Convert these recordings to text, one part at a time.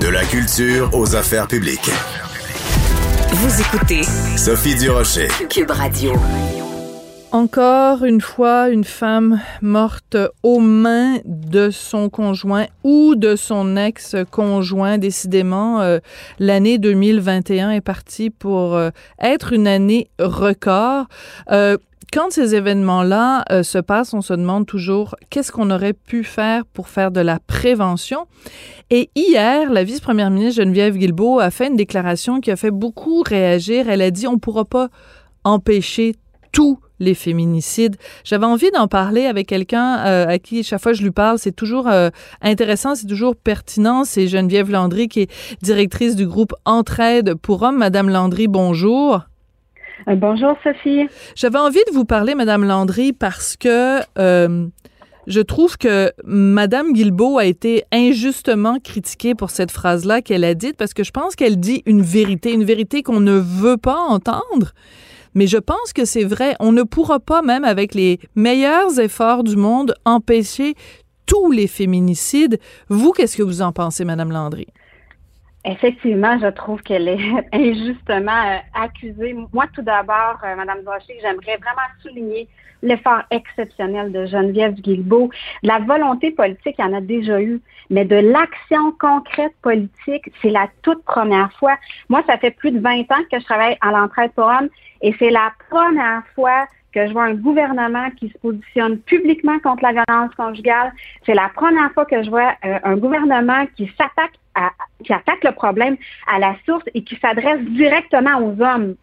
De la culture aux affaires publiques. Vous écoutez Sophie Durocher. Cube Radio. Encore une fois, une femme morte aux mains de son conjoint ou de son ex-conjoint. Décidément, euh, l'année 2021 est partie pour euh, être une année record. Euh, quand ces événements-là se passent, on se demande toujours qu'est-ce qu'on aurait pu faire pour faire de la prévention. Et hier, la vice-première ministre Geneviève Guilbeault a fait une déclaration qui a fait beaucoup réagir. Elle a dit on ne pourra pas empêcher tout les féminicides. J'avais envie d'en parler avec quelqu'un euh, à qui chaque fois je lui parle, c'est toujours euh, intéressant, c'est toujours pertinent. C'est Geneviève Landry qui est directrice du groupe Entraide pour hommes. Madame Landry, bonjour. Euh, bonjour Sophie. J'avais envie de vous parler, Madame Landry, parce que je trouve que Madame Guilbeault a été injustement critiquée pour cette phrase-là qu'elle a dite, parce que je pense qu'elle dit une vérité, une vérité qu'on ne veut pas entendre. Mais je pense que c'est vrai. On ne pourra pas, même avec les meilleurs efforts du monde, empêcher tous les féminicides. Vous, qu'est-ce que vous en pensez, Madame Landry? Effectivement, je trouve qu'elle est injustement euh, accusée. Moi, tout d'abord, euh, Madame Brocher, j'aimerais vraiment souligner l'effort exceptionnel de Geneviève Guilbeault. La volonté politique, il y en a déjà eu, mais de l'action concrète politique, c'est la toute première fois. Moi, ça fait plus de 20 ans que je travaille à l'entraide pour hommes et c'est la première fois que je vois un gouvernement qui se positionne publiquement contre la violence conjugale. C'est la première fois que je vois euh, un gouvernement qui s'attaque à, qui attaque le problème à la source et qui s'adresse directement aux hommes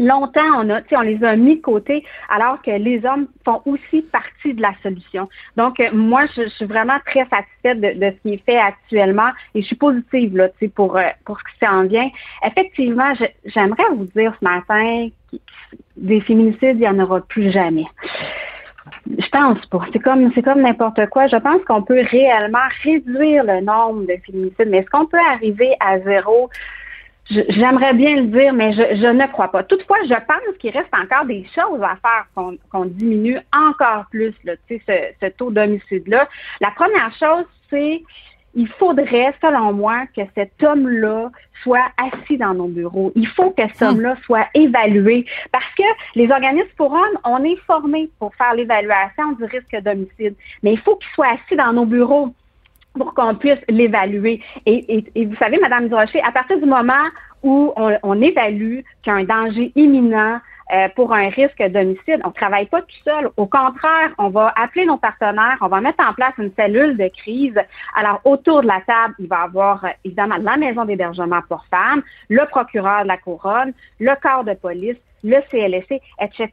longtemps, on, a, on les a mis de côté, alors que les hommes font aussi partie de la solution. Donc, euh, moi, je, suis vraiment très satisfaite de, ce qui est fait actuellement et je suis positive là, pour, euh, pour ce qui s'en vient. Effectivement, j'aimerais vous dire ce matin des féminicides, il n'y en aura plus jamais. Je pense pas. C'est comme c'est comme n'importe quoi. Je pense qu'on peut réellement réduire le nombre de féminicides, mais est-ce qu'on peut arriver à zéro? J'aimerais bien le dire, mais je, ne crois pas. Toutefois, je pense qu'il reste encore des choses à faire qu'on diminue encore plus là, ce, ce taux d'homicide-là. La première chose, c'est il faudrait, selon moi, que cet homme-là soit assis dans nos bureaux. Il faut que cet hum. homme-là soit évalué parce que les organismes pour hommes, on est formés pour faire l'évaluation du risque d'homicide, mais il faut qu'il soit assis dans nos bureaux pour qu'on puisse l'évaluer. Et, vous savez, Madame Durocher, à partir du moment où on, on évalue qu'il y a un danger imminent euh, pour un risque d'homicide. On ne travaille pas tout seul. Au contraire, on va appeler nos partenaires, on va mettre en place une cellule de crise. Alors, autour de la table, il va y avoir euh, évidemment la maison d'hébergement pour femmes, le procureur de la couronne, le corps de police, le CLSC, etc.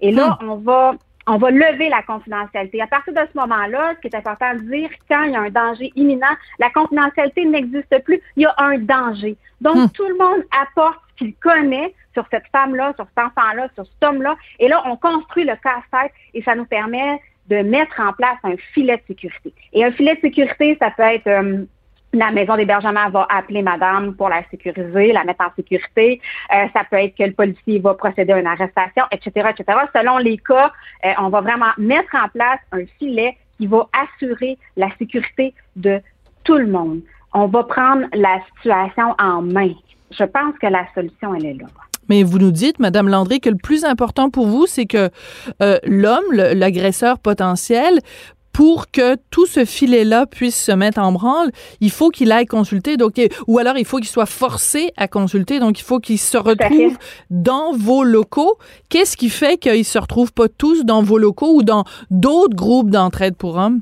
Et là, hmm. on va on va lever la confidentialité. À partir de ce moment-là, ce qui est important de dire, quand il y a un danger imminent, la confidentialité n'existe plus, il y a un danger. Donc, hmm. tout le monde apporte ce qu'il connaît sur cette femme-là, sur cet enfant-là, sur cet homme-là, et là, on construit le casse-tête et ça nous permet de mettre en place un filet de sécurité. Et un filet de sécurité, ça peut être... Euh, la maison d'hébergement va appeler madame pour la sécuriser, la mettre en sécurité. Euh, ça peut être que le policier va procéder à une arrestation, etc., etc. Selon les cas, euh, on va vraiment mettre en place un filet qui va assurer la sécurité de tout le monde. On va prendre la situation en main. Je pense que la solution, elle est là. Mais vous nous dites, Madame Landry, que le plus important pour vous, c'est que euh, l'homme, l'agresseur potentiel, pour que tout ce filet-là puisse se mettre en branle, il faut qu'il aille consulter, donc, ou alors il faut qu'il soit forcé à consulter, donc il faut qu'il se retrouve dans vos locaux. Qu'est-ce qui fait qu'ils se retrouvent pas tous dans vos locaux ou dans d'autres groupes d'entraide pour hommes?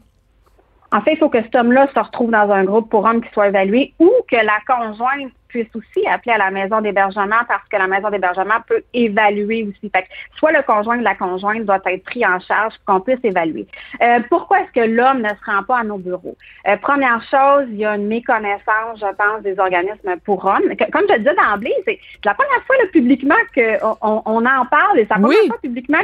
En fait, il faut que cet homme-là se retrouve dans un groupe pour hommes qui soit évalué ou que la conjointe puisse aussi appeler à la maison d'hébergement parce que la maison d'hébergement peut évaluer aussi. Fait soit le conjoint ou la conjointe doit être pris en charge pour qu'on puisse évaluer. Euh, pourquoi est-ce que l'homme ne se rend pas à nos bureaux? Euh, première chose, il y a une méconnaissance, je pense, des organismes pour hommes. comme je le disais d'emblée, c'est la première fois publiquement qu'on on en parle et c'est la première fois publiquement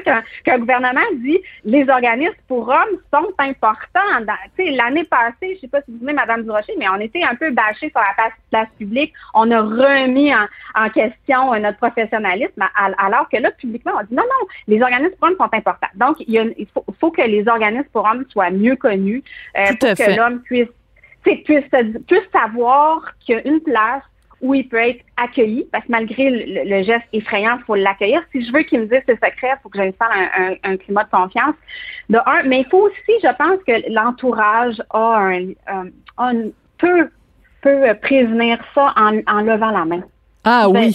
qu'un gouvernement dit les organismes pour hommes sont importants. L'année passée, je ne sais pas si vous venez, Mme Durocher, mais on était un peu bâchés sur la place publique on a remis en, question euh, notre professionnalisme, alors que là, publiquement, on dit non, non, les organismes pour hommes sont importants. Donc, il, faut, que les organismes pour hommes soient mieux connus euh, pour que l'homme puisse puisse, puisse savoir qu'il y a une place où il peut être accueilli, parce que malgré le, geste effrayant, il faut l'accueillir. Si je veux qu'il me dise ses secrets, il faut que j'installe un, un, climat de confiance. De un, mais il faut aussi, je pense que l'entourage a un, un, peut, peut prévenir ça en, en levant la main. Ah oui.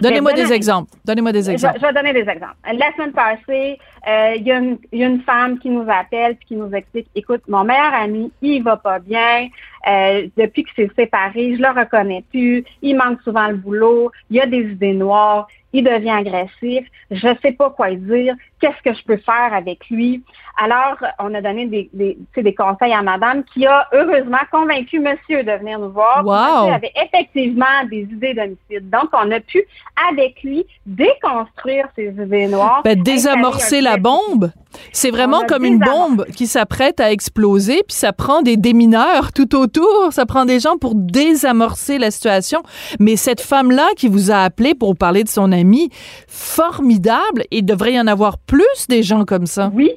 Donnez-moi des exemples. Donnez-moi des exemples. Je, vais donner des exemples. La semaine passée, euh, il y, a une femme qui nous appelle et qui nous explique, écoute, mon meilleur ami, il va pas bien. Euh, depuis qu'il s'est séparé, je le reconnais plus. Il manque souvent le boulot. Il y a des idées noires il devient agressif, je ne sais pas quoi dire, qu'est-ce que je peux faire avec lui? Alors, on a donné des, des, des conseils à madame qui a heureusement convaincu monsieur de venir nous voir. Wow. Monsieur avait effectivement des idées d'homicide. Donc, on a pu, avec lui, déconstruire ces idées noires. Ben, désamorcer la bombe. C'est vraiment comme une bombe qui s'apprête à exploser, puis ça prend des démineurs tout autour, ça prend des gens pour désamorcer la situation. Mais cette femme-là qui vous a appelé pour parler de son ami, formidable, il devrait y en avoir plus des gens comme ça. Oui,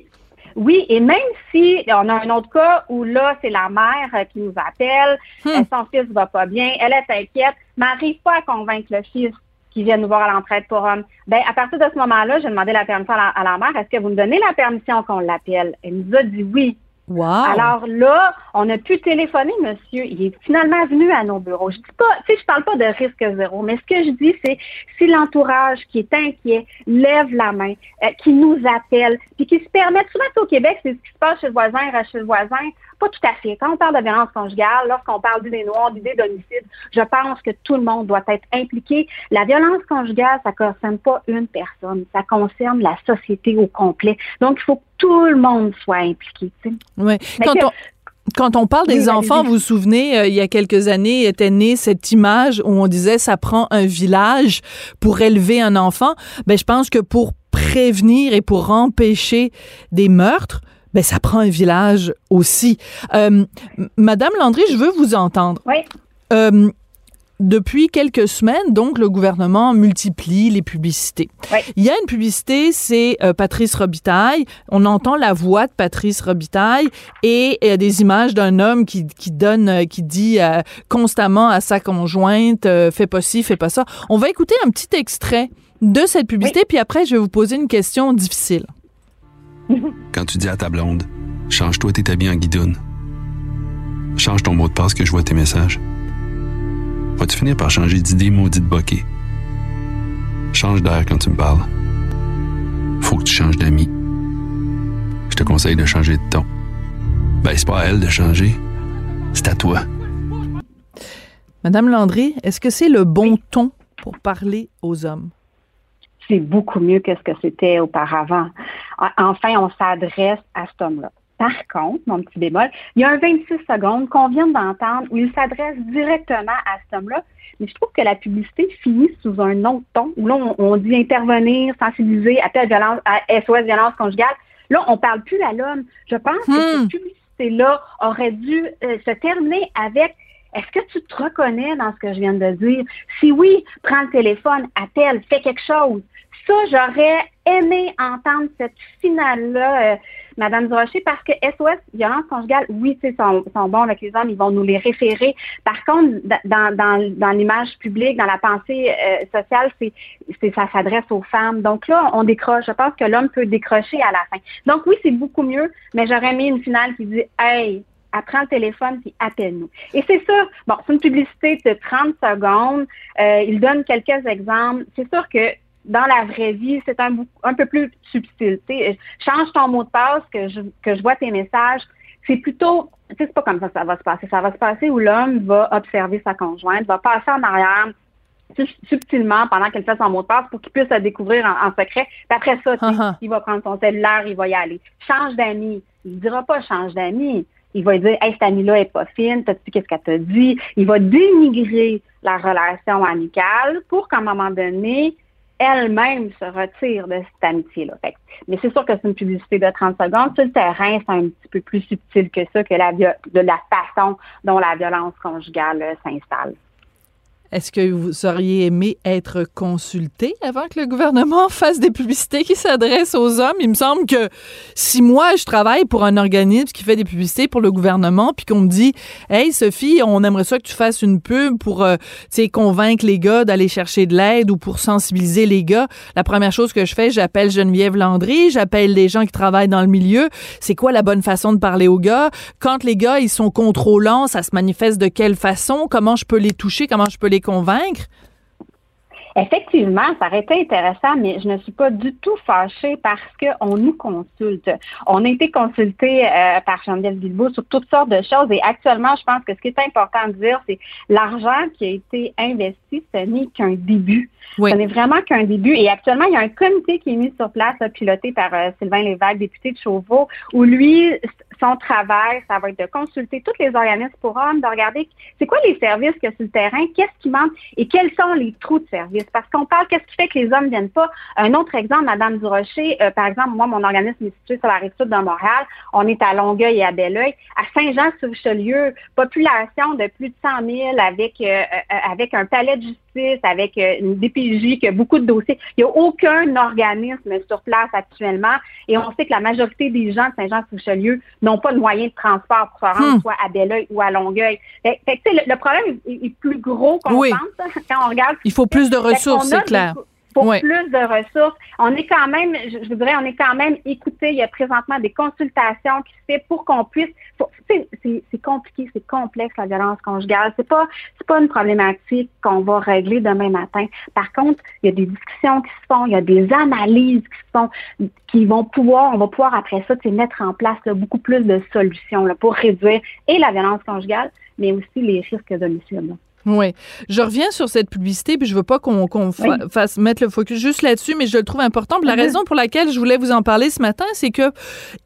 oui, et même si on a un autre cas où là, c'est la mère qui nous appelle, hmm. euh, son fils va pas bien, elle est inquiète, mais n'arrive pas à convaincre le fils qui vient nous voir à l'entraide pour hommes. Ben, à partir de ce moment-là, j'ai demandé la permission à la, mère. Est-ce que vous me donnez la permission qu'on l'appelle? Elle nous a dit oui. Alors là, on a pu téléphoner, monsieur. Il est finalement venu à nos bureaux. Je dis pas, tu sais, je parle pas de risque zéro, mais ce que je dis, c'est si l'entourage qui est inquiet lève la main, euh, qui nous appelle, puis qui se permet, souvent au Québec, c'est ce qui se passe chez le voisin, chez le voisin. Pas tout à fait. Quand on parle de violence conjugale, lorsqu'on parle d'idées noires, d'idées d'homicide, je pense que tout le monde doit être impliqué. La violence conjugale, ça ne concerne pas une personne, ça concerne la société au complet. Donc, il faut que tout le monde soit impliqué. Oui. Quand on, quand on parle des enfants, vous vous souvenez, euh, il y a quelques années, était née cette image où on disait ça prend un village pour élever un enfant. Ben, je pense que pour prévenir et pour empêcher des meurtres, ben, ça prend un village aussi. Euh, Madame Landry, je veux vous entendre. Oui. Euh, depuis quelques semaines, donc, le gouvernement multiplie les publicités. Oui. Il y a une publicité, c'est euh, Patrice Robitaille. On entend la voix de Patrice Robitaille et il y a des images d'un homme qui, qui donne, qui dit constamment à sa conjointe, fais pas ci, fais pas ça. On va écouter un petit extrait de cette publicité, puis après, je vais vous poser une question difficile. Quand tu dis à ta blonde, change-toi tes habits en guidoune. Change ton mot de passe que je vois tes messages. Vas-tu finir par changer d'idée maudite bokeh? Change d'air quand tu me parles. Faut que tu changes d'amis. Je te conseille de changer de ton. Ben, c'est pas à elle de changer. C'est à toi. Madame Landry, est-ce que c'est le bon ton pour parler aux hommes? C'est beaucoup mieux que ce que c'était auparavant. Enfin, on s'adresse à cet homme-là. Par contre, mon petit bémol, il y a un 26 secondes qu'on vient d'entendre où il s'adresse directement à cet homme-là. Mais je trouve que la publicité finit sous un autre ton, où là, on, dit intervenir, sensibiliser, appel à, violence, à SOS violence conjugale. Là, on parle plus à l'homme. Je pense que cette hmm. publicité-là aurait dû euh, se terminer avec est-ce que tu te reconnais dans ce que je viens de dire? Si oui, prends le téléphone, appelle, fais quelque chose ça, j'aurais aimé entendre cette finale-là, euh, Madame Durocher, parce que SOS, violence conjugale, oui, ils sont, sont bons avec les hommes, ils vont nous les référer. Par contre, dans, l'image publique, dans la pensée euh, sociale, c'est, c'est ça s'adresse aux femmes. Donc là, on décroche. Je pense que l'homme peut décrocher à la fin. Donc oui, c'est beaucoup mieux, mais j'aurais aimé une finale qui dit Hey, apprends le téléphone puis appelle-nous. Et c'est sûr, bon, c'est une publicité de 30 secondes. Euh, il donne quelques exemples. C'est sûr que dans la vraie vie, c'est un, un peu plus subtil. change ton mot de passe, que je, que je vois tes messages. C'est plutôt, tu sais, c'est pas comme ça que ça va se passer. Ça va se passer où l'homme va observer sa conjointe, va passer en arrière subtilement pendant qu'elle fait son mot de passe pour qu'il puisse la découvrir en, secret. Puis après ça, uh-huh. il va prendre son cellulaire, il va y aller. Change d'amis. Il ne dira pas change d'amis. Il va dire Hey, cette amie-là est pas fine, t'as-tu qu'est-ce qu'elle t'a dit? Il va dénigrer la relation amicale pour qu'à un moment donné, elle-même se retire de cette amitié-là. Mais c'est sûr que c'est une publicité de 30 secondes. Sur le terrain, c'est un petit peu plus subtil que ça, que la, de la façon dont la violence conjugale euh, s'installe. Est-ce que vous auriez aimé être consulté avant que le gouvernement fasse des publicités qui s'adressent aux hommes? Il me semble que si moi, je travaille pour un organisme qui fait des publicités pour le gouvernement, puis qu'on me dit, Hey, Sophie, on aimerait ça que tu fasses une pub pour, euh, tu sais, convaincre les gars d'aller chercher de l'aide ou pour sensibiliser les gars, la première chose que je fais, j'appelle Geneviève Landry, j'appelle les gens qui travaillent dans le milieu. C'est quoi la bonne façon de parler aux gars? Quand les gars, ils sont contrôlants, ça se manifeste de quelle façon? Comment je peux les toucher? Comment je peux les convaincre? Effectivement, ça aurait été intéressant, mais je ne suis pas du tout fâchée parce qu'on nous consulte. On a été consulté euh, par Geneviève Guilbeault sur toutes sortes de choses et actuellement, je pense que ce qui est important de dire, c'est l'argent qui a été investi, ce n'est qu'un début. Ce n'est vraiment qu'un début. Et actuellement, il y a un comité qui est mis sur place, piloté par euh, Sylvain Lévesque, député de Chauveau, où lui, son travail, ça va être de consulter tous les organismes pour hommes, de regarder c'est quoi les services qu'il y a sur le terrain, qu'est-ce qui manque et quels sont les trous de service. Parce qu'on parle, qu'est-ce qui fait que les hommes ne viennent pas? Un autre exemple, Madame Durocher, euh, par exemple, moi, mon organisme est situé sur la rive sud de Montréal. On est à Longueuil et à Belleuil. À Saint-Jean-sur-Richelieu, population de plus de 100 000 avec, euh, euh, avec un palais de justice, avec une DPJ qui a beaucoup de dossiers. Il n'y a aucun organisme sur place actuellement. Et on sait que la majorité des gens de Saint-Jean-sur-Richelieu n'ont pas de moyens de transport pour se rendre hmm. soit à Belleuil ou à Longueuil. Fait, le, problème est, plus gros qu'on pense quand on regarde. Il faut plus de ressources, c'est clair pour plus de ressources. On est quand même, je, je, voudrais, on est quand même écouté. Il y a présentement des consultations qui se font pour qu'on puisse. C'est compliqué, c'est complexe la violence conjugale. C'est pas, c'est pas une problématique qu'on va régler demain matin. Par contre, il y a des discussions qui se font, il y a des analyses qui se font, qui vont pouvoir, on va pouvoir après ça, mettre en place beaucoup plus de solutions là, pour réduire et la violence conjugale, mais aussi les risques d'homicide. Oui. Je reviens sur cette publicité, puis je veux pas qu'on fasse mettre le focus juste là-dessus, mais je le trouve important. la mm-hmm. raison pour laquelle je voulais vous en parler ce matin, c'est que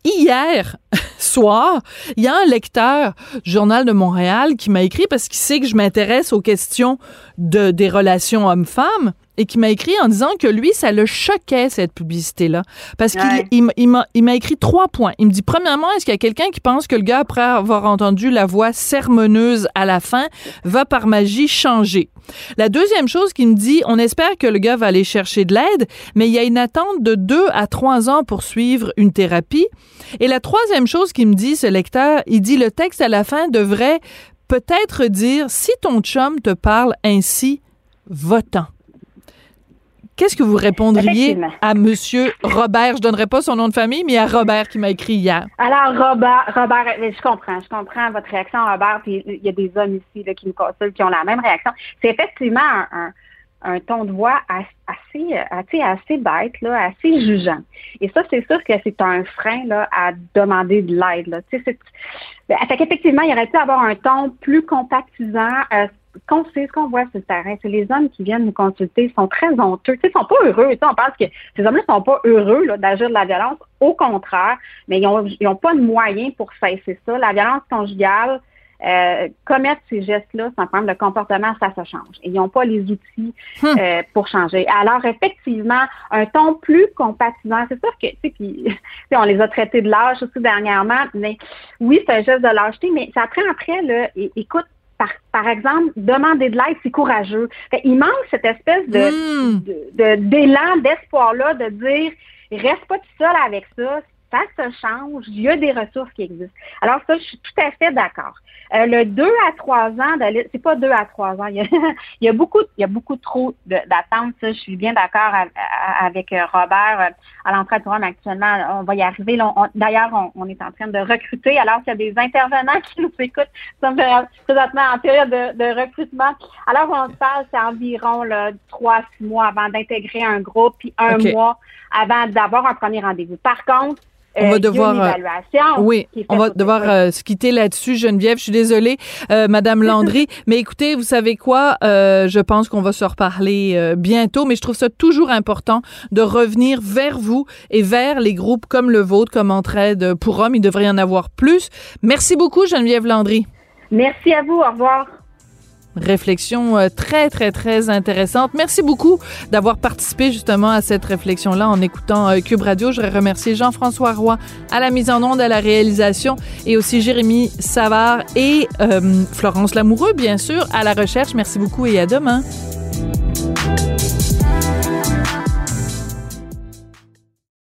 hier soir, il y a un lecteur du Journal de Montréal qui m'a écrit parce qu'il sait que je m'intéresse aux questions de, des relations hommes-femmes et qui m'a écrit en disant que lui, ça le choquait, cette publicité-là. Parce qu'il il, m'a écrit trois points. Il me dit, premièrement, est-ce qu'il y a quelqu'un qui pense que le gars, après avoir entendu la voix sermonneuse à la fin, va par magie changer? La deuxième chose qu'il me dit, on espère que le gars va aller chercher de l'aide, mais il y a une attente de deux à trois ans pour suivre une thérapie. Et la troisième chose qu'il me dit, ce lecteur, il dit, le texte à la fin devrait peut-être dire, si ton chum te parle ainsi, votant. Qu'est-ce que vous répondriez à Monsieur Robert? Je donnerai pas son nom de famille, mais à Robert qui m'a écrit hier. Alors, Robert, Robert, je comprends, je comprends votre réaction, Robert. Puis il y a des hommes ici qui nous consultent qui ont la même réaction. C'est effectivement un, ton de voix assez, assez, assez bête, là, assez jugeant. Et ça, c'est sûr que c'est un frein là, à demander de l'aide. Tu sais, ben, fait qu'effectivement, il aurait pu avoir un ton plus compactisant, euh, qu'on sait, ce qu'on voit sur le terrain, c'est les hommes qui viennent nous consulter sont très honteux. Ils sont pas heureux. Tu sais, on pense que ces hommes-là sont pas heureux d'agir de la violence. Au contraire, mais ils ont, ils ont pas de moyens pour cesser ça. La violence conjugale, euh, commettre ces gestes-là sans prendre le comportement, ça se change. ils n'ont pas les outils hmm. euh, pour changer. Alors, effectivement, un ton plus compatissant, c'est sûr que, tu sais, puis, on les a traités de lâche aussi dernièrement, mais oui, c'est un geste de lâcheté, mais ça prend après, là, écoute, par, exemple, demander de l'aide, c'est courageux. il manque cette espèce de, hmm. d'élan, d'espoir-là, de dire reste pas tout seul avec ça, ça se change, il y a des ressources qui existent. Alors ça, je suis tout à fait d'accord. Euh, le 2 à 3 ans, c'est pas 2 à 3 ans, il y a, beaucoup, il y a beaucoup trop d'attentes. Je suis bien d'accord avec euh, Robert euh, à l'entrée de programme actuellement. On va y arriver. D'ailleurs, on, est en train de recruter alors qu'il y a des intervenants qui nous écoutent. Nous sommes présentement en période de, recrutement. Alors, on se parle, c'est environ 3 6 mois avant d'intégrer un groupe, puis un mois avant d'avoir un premier rendez-vous. Par contre, on va euh, devoir, euh, oui, on va devoir euh, se quitter là-dessus, Geneviève. Je suis désolée, Madame Landry, mais écoutez, vous savez quoi? Je pense qu'on va se reparler bientôt, mais je trouve ça toujours important de revenir vers vous et vers les groupes comme le vôtre, comme Entraide pour hommes. Il devrait y en avoir plus. Merci beaucoup, Geneviève Landry. Merci à vous. Au revoir. Réflexion euh, très, très, très intéressante. Merci beaucoup d'avoir participé justement à cette réflexion-là en écoutant euh, Cube Radio. Je voudrais remercier Jean-François Roy à la mise en onde, à la réalisation et aussi Jérémy Savard et euh, Florence Lamoureux, bien sûr, à la recherche. Merci beaucoup et à demain.